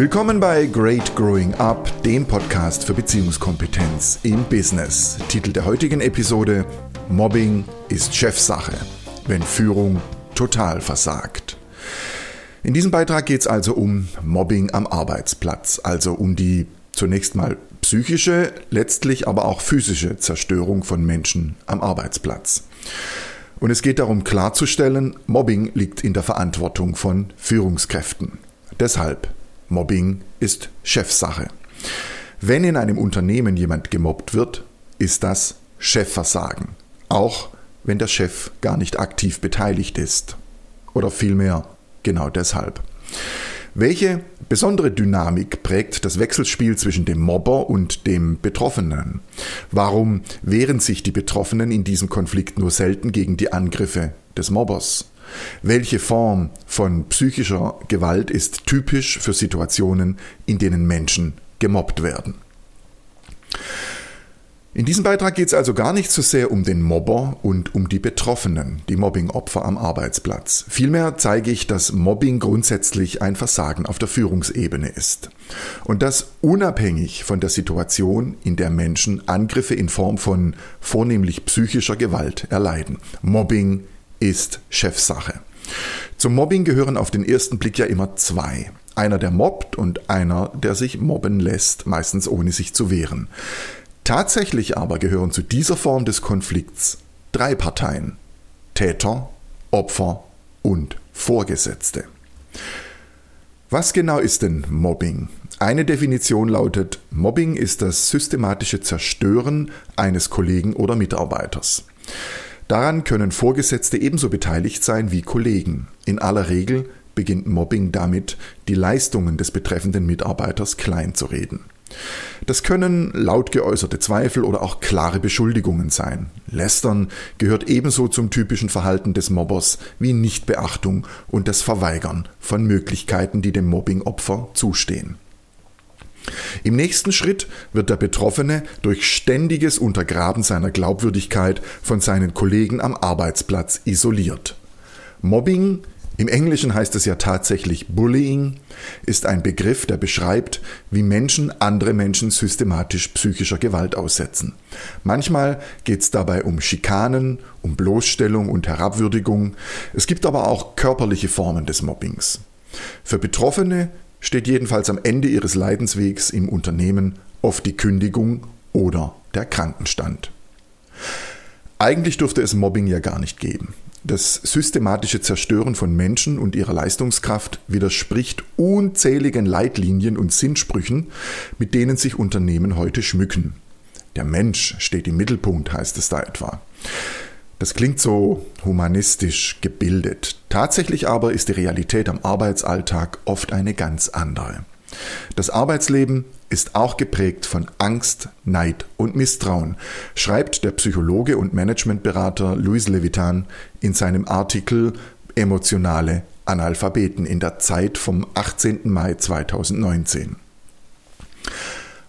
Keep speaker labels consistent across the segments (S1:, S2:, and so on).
S1: Willkommen bei Great Growing Up, dem Podcast für Beziehungskompetenz im Business. Titel der heutigen Episode: Mobbing ist Chefsache, wenn Führung total versagt. In diesem Beitrag geht es also um Mobbing am Arbeitsplatz, also um die zunächst mal psychische, letztlich aber auch physische Zerstörung von Menschen am Arbeitsplatz. Und es geht darum klarzustellen, Mobbing liegt in der Verantwortung von Führungskräften. Deshalb Mobbing ist Chefsache. Wenn in einem Unternehmen jemand gemobbt wird, ist das Chefversagen. Auch wenn der Chef gar nicht aktiv beteiligt ist. Oder vielmehr genau deshalb. Welche besondere Dynamik prägt das Wechselspiel zwischen dem Mobber und dem Betroffenen? Warum wehren sich die Betroffenen in diesem Konflikt nur selten gegen die Angriffe des Mobbers? Welche Form von psychischer Gewalt ist typisch für Situationen, in denen Menschen gemobbt werden? In diesem Beitrag geht es also gar nicht so sehr um den Mobber und um die Betroffenen, die Mobbingopfer am Arbeitsplatz. Vielmehr zeige ich, dass Mobbing grundsätzlich ein Versagen auf der Führungsebene ist. Und das unabhängig von der Situation, in der Menschen Angriffe in Form von vornehmlich psychischer Gewalt erleiden. Mobbing ist Chefsache. Zum Mobbing gehören auf den ersten Blick ja immer zwei. Einer, der mobbt und einer, der sich mobben lässt, meistens ohne sich zu wehren. Tatsächlich aber gehören zu dieser Form des Konflikts drei Parteien. Täter, Opfer und Vorgesetzte. Was genau ist denn Mobbing? Eine Definition lautet, Mobbing ist das systematische Zerstören eines Kollegen oder Mitarbeiters. Daran können Vorgesetzte ebenso beteiligt sein wie Kollegen. In aller Regel beginnt Mobbing damit, die Leistungen des betreffenden Mitarbeiters klein zu reden. Das können laut geäußerte Zweifel oder auch klare Beschuldigungen sein. Lästern gehört ebenso zum typischen Verhalten des Mobbers wie Nichtbeachtung und das Verweigern von Möglichkeiten, die dem Mobbingopfer zustehen. Im nächsten Schritt wird der Betroffene durch ständiges Untergraben seiner Glaubwürdigkeit von seinen Kollegen am Arbeitsplatz isoliert. Mobbing, im Englischen heißt es ja tatsächlich Bullying, ist ein Begriff, der beschreibt, wie Menschen andere Menschen systematisch psychischer Gewalt aussetzen. Manchmal geht es dabei um Schikanen, um Bloßstellung und Herabwürdigung. Es gibt aber auch körperliche Formen des Mobbings. Für Betroffene steht jedenfalls am Ende ihres Leidenswegs im Unternehmen oft die Kündigung oder der Krankenstand. Eigentlich dürfte es Mobbing ja gar nicht geben. Das systematische Zerstören von Menschen und ihrer Leistungskraft widerspricht unzähligen Leitlinien und Sinnsprüchen, mit denen sich Unternehmen heute schmücken. Der Mensch steht im Mittelpunkt, heißt es da etwa. Das klingt so humanistisch gebildet. Tatsächlich aber ist die Realität am Arbeitsalltag oft eine ganz andere. Das Arbeitsleben ist auch geprägt von Angst, Neid und Misstrauen, schreibt der Psychologe und Managementberater Louis Levitan in seinem Artikel Emotionale Analphabeten in der Zeit vom 18. Mai 2019.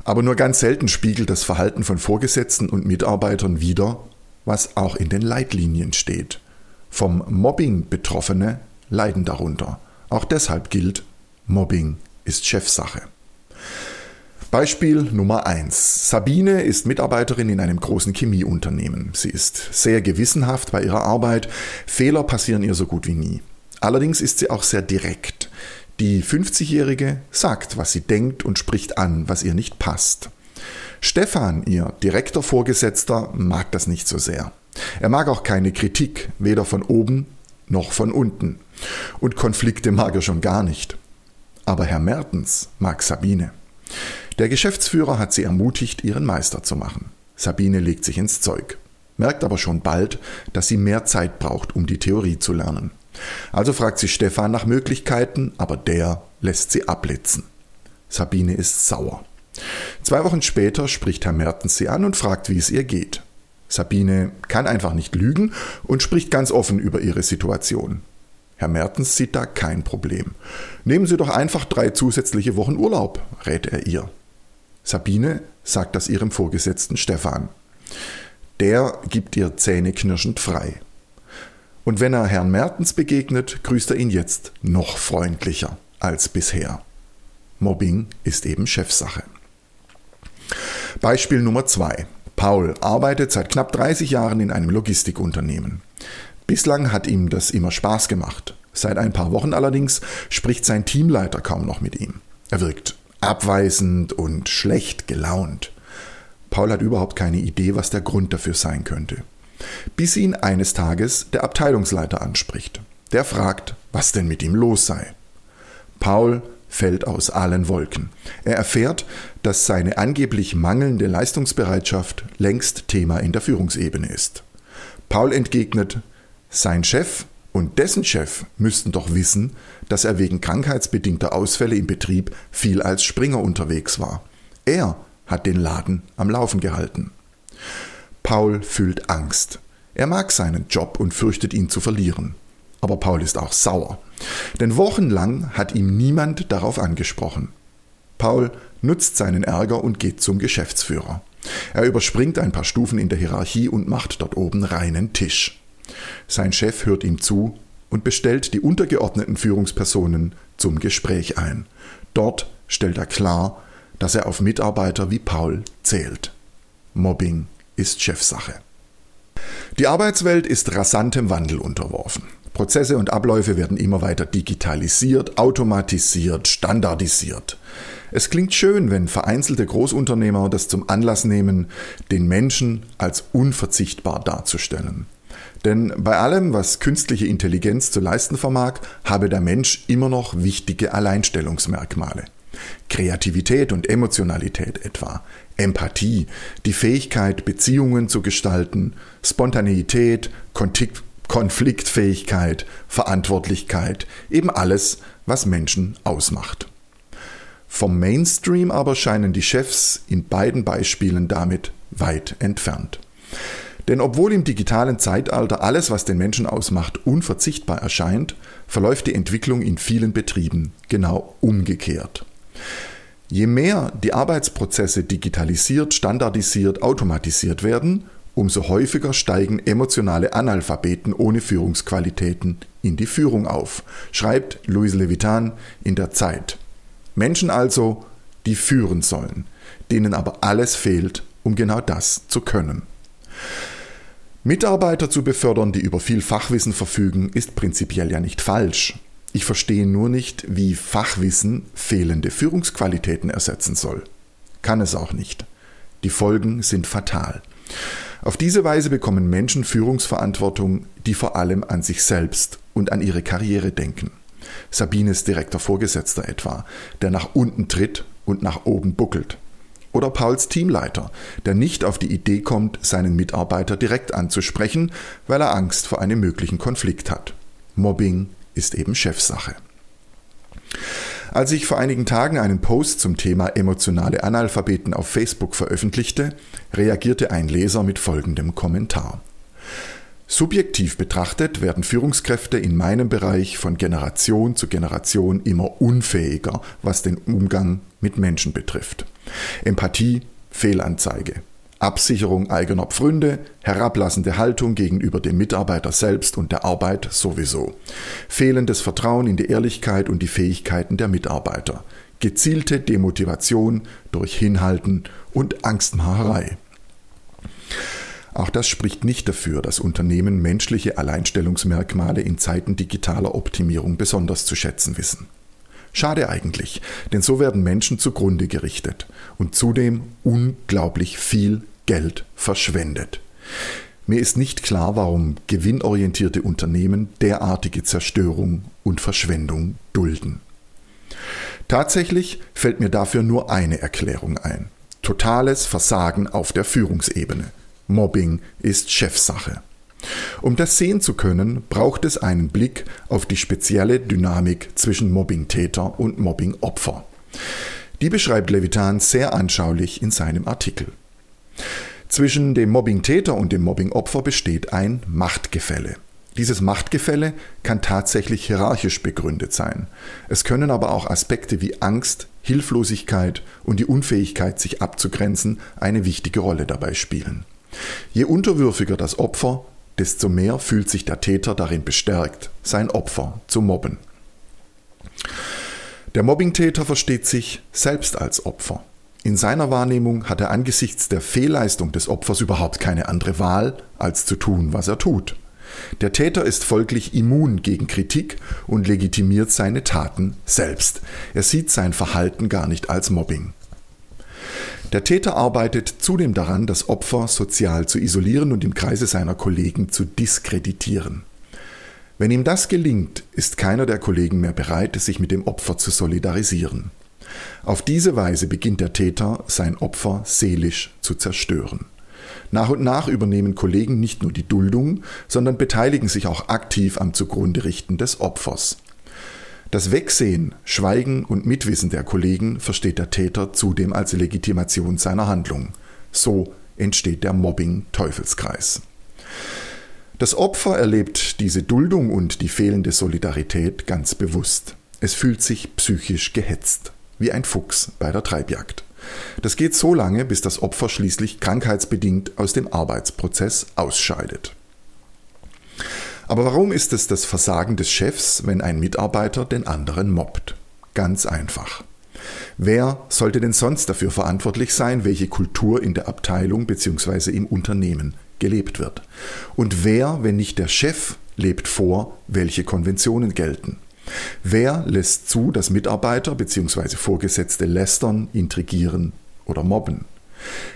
S1: Aber nur ganz selten spiegelt das Verhalten von Vorgesetzten und Mitarbeitern wider, was auch in den Leitlinien steht. Vom Mobbing Betroffene leiden darunter. Auch deshalb gilt, Mobbing ist Chefsache. Beispiel Nummer 1. Sabine ist Mitarbeiterin in einem großen Chemieunternehmen. Sie ist sehr gewissenhaft bei ihrer Arbeit. Fehler passieren ihr so gut wie nie. Allerdings ist sie auch sehr direkt. Die 50-Jährige sagt, was sie denkt und spricht an, was ihr nicht passt. Stefan, ihr direkter Vorgesetzter, mag das nicht so sehr. Er mag auch keine Kritik, weder von oben noch von unten. Und Konflikte mag er schon gar nicht. Aber Herr Mertens mag Sabine. Der Geschäftsführer hat sie ermutigt, ihren Meister zu machen. Sabine legt sich ins Zeug, merkt aber schon bald, dass sie mehr Zeit braucht, um die Theorie zu lernen. Also fragt sie Stefan nach Möglichkeiten, aber der lässt sie abblitzen. Sabine ist sauer. Zwei Wochen später spricht Herr Mertens sie an und fragt, wie es ihr geht. Sabine kann einfach nicht lügen und spricht ganz offen über ihre Situation. Herr Mertens sieht da kein Problem. Nehmen Sie doch einfach drei zusätzliche Wochen Urlaub, rät er ihr. Sabine sagt das ihrem Vorgesetzten Stefan. Der gibt ihr zähneknirschend frei. Und wenn er Herrn Mertens begegnet, grüßt er ihn jetzt noch freundlicher als bisher. Mobbing ist eben Chefsache. Beispiel Nummer zwei: Paul arbeitet seit knapp 30 Jahren in einem Logistikunternehmen. Bislang hat ihm das immer Spaß gemacht. Seit ein paar Wochen allerdings spricht sein Teamleiter kaum noch mit ihm. Er wirkt abweisend und schlecht gelaunt. Paul hat überhaupt keine Idee, was der Grund dafür sein könnte. Bis ihn eines Tages der Abteilungsleiter anspricht. Der fragt, was denn mit ihm los sei. Paul fällt aus allen Wolken. Er erfährt, dass seine angeblich mangelnde Leistungsbereitschaft längst Thema in der Führungsebene ist. Paul entgegnet, sein Chef und dessen Chef müssten doch wissen, dass er wegen krankheitsbedingter Ausfälle im Betrieb viel als Springer unterwegs war. Er hat den Laden am Laufen gehalten. Paul fühlt Angst. Er mag seinen Job und fürchtet ihn zu verlieren. Aber Paul ist auch sauer. Denn wochenlang hat ihm niemand darauf angesprochen. Paul nutzt seinen Ärger und geht zum Geschäftsführer. Er überspringt ein paar Stufen in der Hierarchie und macht dort oben reinen Tisch. Sein Chef hört ihm zu und bestellt die untergeordneten Führungspersonen zum Gespräch ein. Dort stellt er klar, dass er auf Mitarbeiter wie Paul zählt. Mobbing ist Chefsache. Die Arbeitswelt ist rasantem Wandel unterworfen. Prozesse und Abläufe werden immer weiter digitalisiert, automatisiert, standardisiert. Es klingt schön, wenn vereinzelte Großunternehmer das zum Anlass nehmen, den Menschen als unverzichtbar darzustellen. Denn bei allem, was künstliche Intelligenz zu leisten vermag, habe der Mensch immer noch wichtige Alleinstellungsmerkmale. Kreativität und Emotionalität etwa, Empathie, die Fähigkeit, Beziehungen zu gestalten, Spontaneität, Konfliktfähigkeit, Verantwortlichkeit, eben alles, was Menschen ausmacht. Vom Mainstream aber scheinen die Chefs in beiden Beispielen damit weit entfernt. Denn obwohl im digitalen Zeitalter alles, was den Menschen ausmacht, unverzichtbar erscheint, verläuft die Entwicklung in vielen Betrieben genau umgekehrt. Je mehr die Arbeitsprozesse digitalisiert, standardisiert, automatisiert werden, umso häufiger steigen emotionale Analphabeten ohne Führungsqualitäten in die Führung auf, schreibt Louis Levitan in der Zeit. Menschen also, die führen sollen, denen aber alles fehlt, um genau das zu können. Mitarbeiter zu befördern, die über viel Fachwissen verfügen, ist prinzipiell ja nicht falsch. Ich verstehe nur nicht, wie Fachwissen fehlende Führungsqualitäten ersetzen soll. Kann es auch nicht. Die Folgen sind fatal. Auf diese Weise bekommen Menschen Führungsverantwortung, die vor allem an sich selbst und an ihre Karriere denken. Sabines direkter Vorgesetzter etwa, der nach unten tritt und nach oben buckelt. Oder Pauls Teamleiter, der nicht auf die Idee kommt, seinen Mitarbeiter direkt anzusprechen, weil er Angst vor einem möglichen Konflikt hat. Mobbing ist eben Chefsache. Als ich vor einigen Tagen einen Post zum Thema emotionale Analphabeten auf Facebook veröffentlichte, reagierte ein Leser mit folgendem Kommentar. Subjektiv betrachtet werden Führungskräfte in meinem Bereich von Generation zu Generation immer unfähiger, was den Umgang mit Menschen betrifft. Empathie, Fehlanzeige. Absicherung eigener Pfründe, herablassende Haltung gegenüber dem Mitarbeiter selbst und der Arbeit sowieso, fehlendes Vertrauen in die Ehrlichkeit und die Fähigkeiten der Mitarbeiter, gezielte Demotivation durch Hinhalten und Angstmacherei. Auch das spricht nicht dafür, dass Unternehmen menschliche Alleinstellungsmerkmale in Zeiten digitaler Optimierung besonders zu schätzen wissen. Schade eigentlich, denn so werden Menschen zugrunde gerichtet und zudem unglaublich viel Geld verschwendet. Mir ist nicht klar, warum gewinnorientierte Unternehmen derartige Zerstörung und Verschwendung dulden. Tatsächlich fällt mir dafür nur eine Erklärung ein. Totales Versagen auf der Führungsebene. Mobbing ist Chefsache. Um das sehen zu können, braucht es einen Blick auf die spezielle Dynamik zwischen Mobbing-Täter und Mobbing-Opfer. Die beschreibt Levitan sehr anschaulich in seinem Artikel. Zwischen dem Mobbing-Täter und dem Mobbing-Opfer besteht ein Machtgefälle. Dieses Machtgefälle kann tatsächlich hierarchisch begründet sein. Es können aber auch Aspekte wie Angst, Hilflosigkeit und die Unfähigkeit, sich abzugrenzen, eine wichtige Rolle dabei spielen. Je unterwürfiger das Opfer, desto mehr fühlt sich der Täter darin bestärkt, sein Opfer zu mobben. Der Mobbingtäter versteht sich selbst als Opfer. In seiner Wahrnehmung hat er angesichts der Fehlleistung des Opfers überhaupt keine andere Wahl, als zu tun, was er tut. Der Täter ist folglich immun gegen Kritik und legitimiert seine Taten selbst. Er sieht sein Verhalten gar nicht als Mobbing. Der Täter arbeitet zudem daran, das Opfer sozial zu isolieren und im Kreise seiner Kollegen zu diskreditieren. Wenn ihm das gelingt, ist keiner der Kollegen mehr bereit, sich mit dem Opfer zu solidarisieren. Auf diese Weise beginnt der Täter, sein Opfer seelisch zu zerstören. Nach und nach übernehmen Kollegen nicht nur die Duldung, sondern beteiligen sich auch aktiv am Zugrunderichten des Opfers. Das Wegsehen, Schweigen und Mitwissen der Kollegen versteht der Täter zudem als Legitimation seiner Handlung. So entsteht der Mobbing-Teufelskreis. Das Opfer erlebt diese Duldung und die fehlende Solidarität ganz bewusst. Es fühlt sich psychisch gehetzt wie ein Fuchs bei der Treibjagd. Das geht so lange, bis das Opfer schließlich krankheitsbedingt aus dem Arbeitsprozess ausscheidet. Aber warum ist es das Versagen des Chefs, wenn ein Mitarbeiter den anderen mobbt? Ganz einfach. Wer sollte denn sonst dafür verantwortlich sein, welche Kultur in der Abteilung bzw. im Unternehmen gelebt wird? Und wer, wenn nicht der Chef, lebt vor, welche Konventionen gelten? Wer lässt zu, dass Mitarbeiter bzw. Vorgesetzte lästern, intrigieren oder mobben?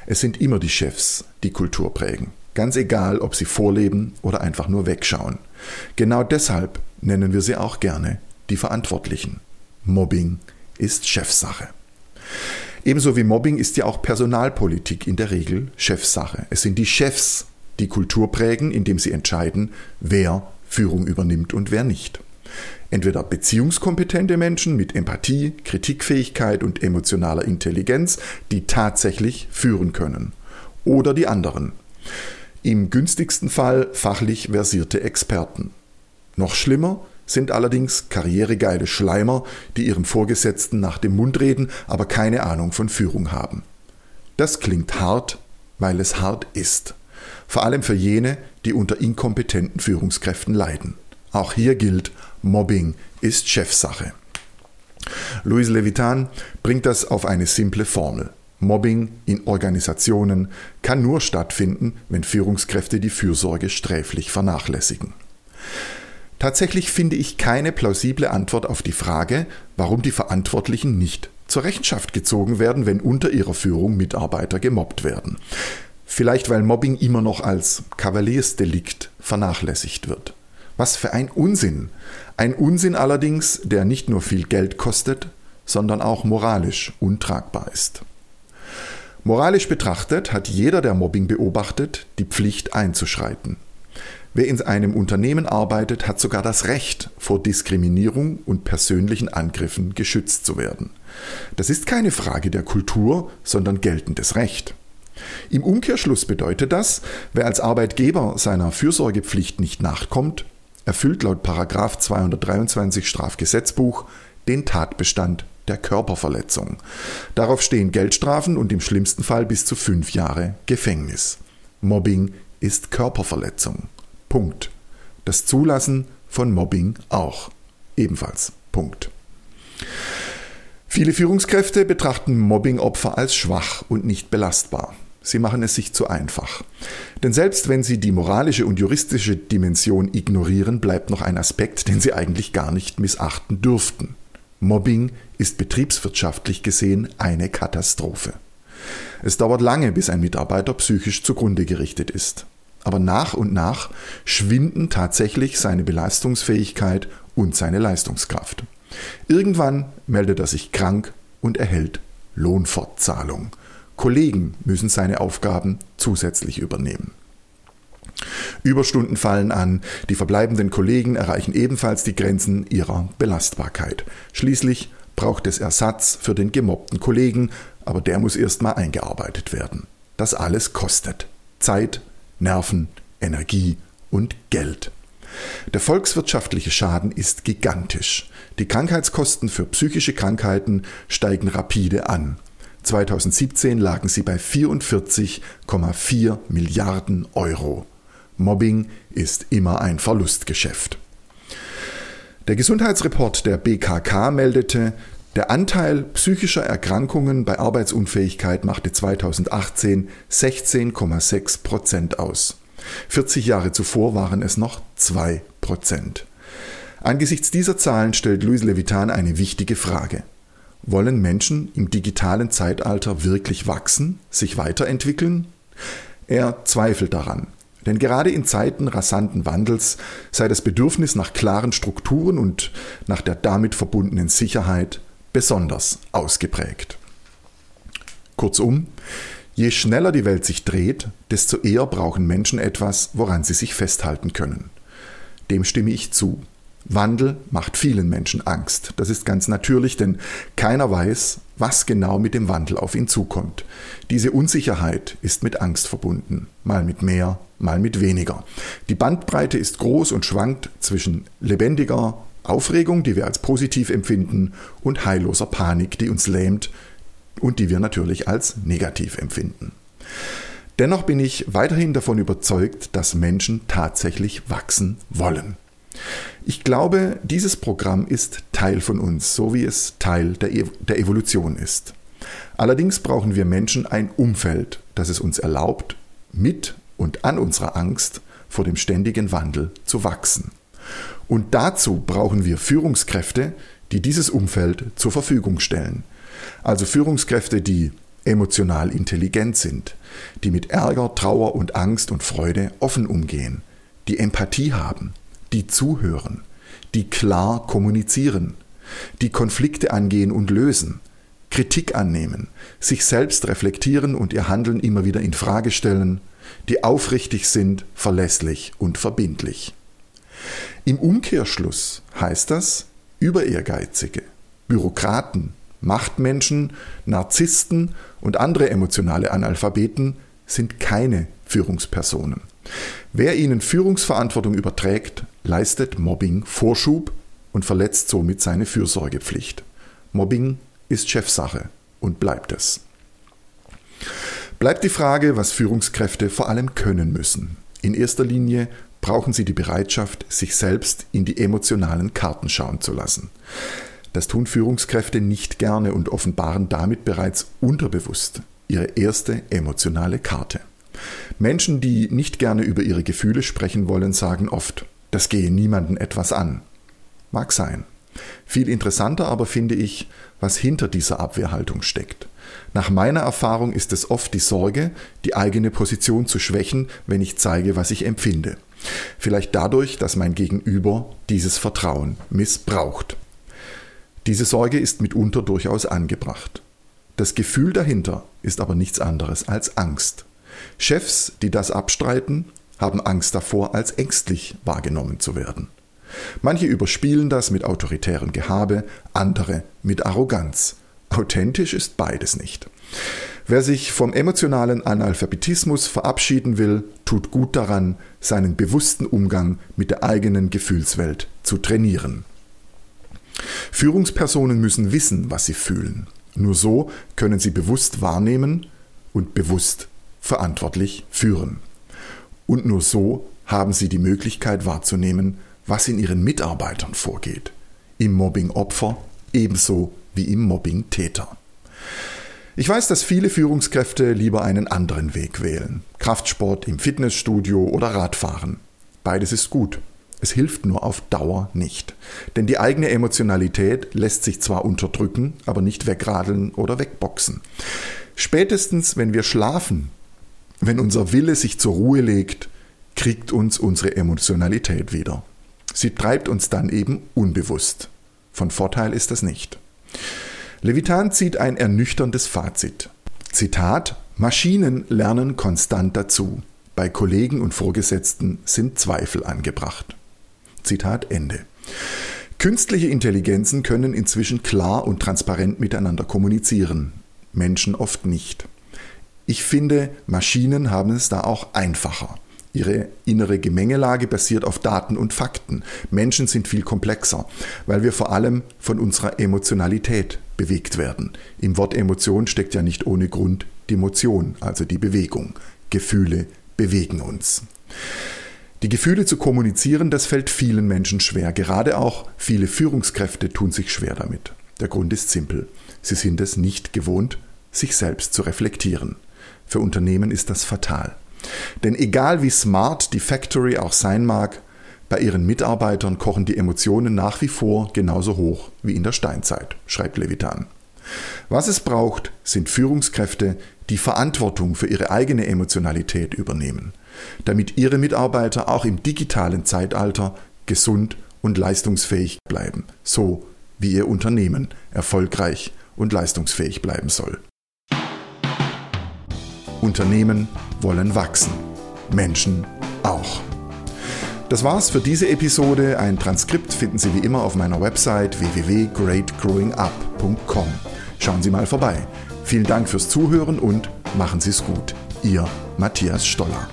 S1: Es sind immer die Chefs, die Kultur prägen. Ganz egal, ob sie vorleben oder einfach nur wegschauen. Genau deshalb nennen wir sie auch gerne die Verantwortlichen. Mobbing ist Chefsache. Ebenso wie Mobbing ist ja auch Personalpolitik in der Regel Chefsache. Es sind die Chefs, die Kultur prägen, indem sie entscheiden, wer Führung übernimmt und wer nicht. Entweder beziehungskompetente Menschen mit Empathie, Kritikfähigkeit und emotionaler Intelligenz, die tatsächlich führen können. Oder die anderen. Im günstigsten Fall fachlich versierte Experten. Noch schlimmer sind allerdings karrieregeile Schleimer, die ihrem Vorgesetzten nach dem Mund reden, aber keine Ahnung von Führung haben. Das klingt hart, weil es hart ist. Vor allem für jene, die unter inkompetenten Führungskräften leiden. Auch hier gilt, Mobbing ist Chefsache. Louis Levitan bringt das auf eine simple Formel. Mobbing in Organisationen kann nur stattfinden, wenn Führungskräfte die Fürsorge sträflich vernachlässigen. Tatsächlich finde ich keine plausible Antwort auf die Frage, warum die Verantwortlichen nicht zur Rechenschaft gezogen werden, wenn unter ihrer Führung Mitarbeiter gemobbt werden. Vielleicht weil Mobbing immer noch als Kavaliersdelikt vernachlässigt wird. Was für ein Unsinn. Ein Unsinn allerdings, der nicht nur viel Geld kostet, sondern auch moralisch untragbar ist. Moralisch betrachtet hat jeder, der Mobbing beobachtet, die Pflicht einzuschreiten. Wer in einem Unternehmen arbeitet, hat sogar das Recht, vor Diskriminierung und persönlichen Angriffen geschützt zu werden. Das ist keine Frage der Kultur, sondern geltendes Recht. Im Umkehrschluss bedeutet das, wer als Arbeitgeber seiner Fürsorgepflicht nicht nachkommt, erfüllt laut 223 Strafgesetzbuch den Tatbestand der Körperverletzung. Darauf stehen Geldstrafen und im schlimmsten Fall bis zu fünf Jahre Gefängnis. Mobbing ist Körperverletzung. Punkt. Das Zulassen von Mobbing auch. Ebenfalls. Punkt. Viele Führungskräfte betrachten Mobbingopfer als schwach und nicht belastbar. Sie machen es sich zu einfach. Denn selbst wenn Sie die moralische und juristische Dimension ignorieren, bleibt noch ein Aspekt, den Sie eigentlich gar nicht missachten dürften. Mobbing ist betriebswirtschaftlich gesehen eine Katastrophe. Es dauert lange, bis ein Mitarbeiter psychisch zugrunde gerichtet ist. Aber nach und nach schwinden tatsächlich seine Belastungsfähigkeit und seine Leistungskraft. Irgendwann meldet er sich krank und erhält Lohnfortzahlung. Kollegen müssen seine Aufgaben zusätzlich übernehmen. Überstunden fallen an, die verbleibenden Kollegen erreichen ebenfalls die Grenzen ihrer Belastbarkeit. Schließlich braucht es Ersatz für den gemobbten Kollegen, aber der muss erstmal eingearbeitet werden. Das alles kostet Zeit, Nerven, Energie und Geld. Der volkswirtschaftliche Schaden ist gigantisch. Die Krankheitskosten für psychische Krankheiten steigen rapide an. 2017 lagen sie bei 44,4 Milliarden Euro. Mobbing ist immer ein Verlustgeschäft. Der Gesundheitsreport der BKK meldete, Der Anteil psychischer Erkrankungen bei Arbeitsunfähigkeit machte 2018 16,6 Prozent aus. 40 Jahre zuvor waren es noch 2 Prozent. Angesichts dieser Zahlen stellt Louis Levitan eine wichtige Frage. Wollen Menschen im digitalen Zeitalter wirklich wachsen, sich weiterentwickeln? Er zweifelt daran. Denn gerade in Zeiten rasanten Wandels sei das Bedürfnis nach klaren Strukturen und nach der damit verbundenen Sicherheit besonders ausgeprägt. Kurzum, je schneller die Welt sich dreht, desto eher brauchen Menschen etwas, woran sie sich festhalten können. Dem stimme ich zu. Wandel macht vielen Menschen Angst. Das ist ganz natürlich, denn keiner weiß, was genau mit dem Wandel auf ihn zukommt. Diese Unsicherheit ist mit Angst verbunden, mal mit mehr, mal mit weniger. Die Bandbreite ist groß und schwankt zwischen lebendiger Aufregung, die wir als positiv empfinden, und heilloser Panik, die uns lähmt und die wir natürlich als negativ empfinden. Dennoch bin ich weiterhin davon überzeugt, dass Menschen tatsächlich wachsen wollen. Ich glaube, dieses Programm ist Teil von uns, so wie es Teil der, e der Evolution ist. Allerdings brauchen wir Menschen ein Umfeld, das es uns erlaubt, mit und an unserer Angst vor dem ständigen Wandel zu wachsen. Und dazu brauchen wir Führungskräfte, die dieses Umfeld zur Verfügung stellen. Also Führungskräfte, die emotional intelligent sind, die mit Ärger, Trauer und Angst und Freude offen umgehen, die Empathie haben, die zuhören, die klar kommunizieren, die Konflikte angehen und lösen, Kritik annehmen, sich selbst reflektieren und ihr Handeln immer wieder in Frage stellen, die aufrichtig sind, verlässlich und verbindlich. Im Umkehrschluss heißt das über Ehrgeizige, Bürokraten, Machtmenschen, Narzissten und andere emotionale Analphabeten sind keine Führungspersonen. Wer ihnen Führungsverantwortung überträgt, leistet Mobbing Vorschub und verletzt somit seine Fürsorgepflicht. Mobbing ist Chefsache und bleibt es. Bleibt die Frage, was Führungskräfte vor allem können müssen. In erster Linie brauchen sie die Bereitschaft, sich selbst in die emotionalen Karten schauen zu lassen. Das tun Führungskräfte nicht gerne und offenbaren damit bereits unterbewusst ihre erste emotionale Karte. Menschen, die nicht gerne über ihre Gefühle sprechen wollen, sagen oft, das gehe niemanden etwas an. Mag sein. Viel interessanter aber finde ich, was hinter dieser Abwehrhaltung steckt. Nach meiner Erfahrung ist es oft die Sorge, die eigene Position zu schwächen, wenn ich zeige, was ich empfinde. Vielleicht dadurch, dass mein Gegenüber dieses Vertrauen missbraucht. Diese Sorge ist mitunter durchaus angebracht. Das Gefühl dahinter ist aber nichts anderes als Angst. Chefs, die das abstreiten, haben Angst davor, als ängstlich wahrgenommen zu werden. Manche überspielen das mit autoritärem Gehabe, andere mit Arroganz. Authentisch ist beides nicht. Wer sich vom emotionalen Analphabetismus verabschieden will, tut gut daran, seinen bewussten Umgang mit der eigenen Gefühlswelt zu trainieren. Führungspersonen müssen wissen, was sie fühlen. Nur so können sie bewusst wahrnehmen und bewusst verantwortlich führen. Und nur so haben sie die Möglichkeit wahrzunehmen, was in ihren Mitarbeitern vorgeht. Im Mobbing-Opfer ebenso wie im Mobbing-Täter. Ich weiß, dass viele Führungskräfte lieber einen anderen Weg wählen. Kraftsport im Fitnessstudio oder Radfahren. Beides ist gut. Es hilft nur auf Dauer nicht. Denn die eigene Emotionalität lässt sich zwar unterdrücken, aber nicht wegradeln oder wegboxen. Spätestens, wenn wir schlafen, wenn unser Wille sich zur Ruhe legt, kriegt uns unsere Emotionalität wieder. Sie treibt uns dann eben unbewusst. Von Vorteil ist das nicht. Levitan zieht ein ernüchterndes Fazit. Zitat Maschinen lernen konstant dazu. Bei Kollegen und Vorgesetzten sind Zweifel angebracht. Zitat Ende. Künstliche Intelligenzen können inzwischen klar und transparent miteinander kommunizieren, Menschen oft nicht. Ich finde, Maschinen haben es da auch einfacher. Ihre innere Gemengelage basiert auf Daten und Fakten. Menschen sind viel komplexer, weil wir vor allem von unserer Emotionalität bewegt werden. Im Wort Emotion steckt ja nicht ohne Grund die Motion, also die Bewegung. Gefühle bewegen uns. Die Gefühle zu kommunizieren, das fällt vielen Menschen schwer. Gerade auch viele Führungskräfte tun sich schwer damit. Der Grund ist simpel. Sie sind es nicht gewohnt, sich selbst zu reflektieren. Für Unternehmen ist das fatal. Denn egal wie smart die Factory auch sein mag, bei ihren Mitarbeitern kochen die Emotionen nach wie vor genauso hoch wie in der Steinzeit, schreibt Levitan. Was es braucht, sind Führungskräfte, die Verantwortung für ihre eigene Emotionalität übernehmen, damit ihre Mitarbeiter auch im digitalen Zeitalter gesund und leistungsfähig bleiben, so wie ihr Unternehmen erfolgreich und leistungsfähig bleiben soll. Unternehmen wollen wachsen, Menschen auch. Das war's für diese Episode. Ein Transkript finden Sie wie immer auf meiner Website www.greatgrowingup.com. Schauen Sie mal vorbei. Vielen Dank fürs Zuhören und machen Sie es gut. Ihr Matthias Stoller.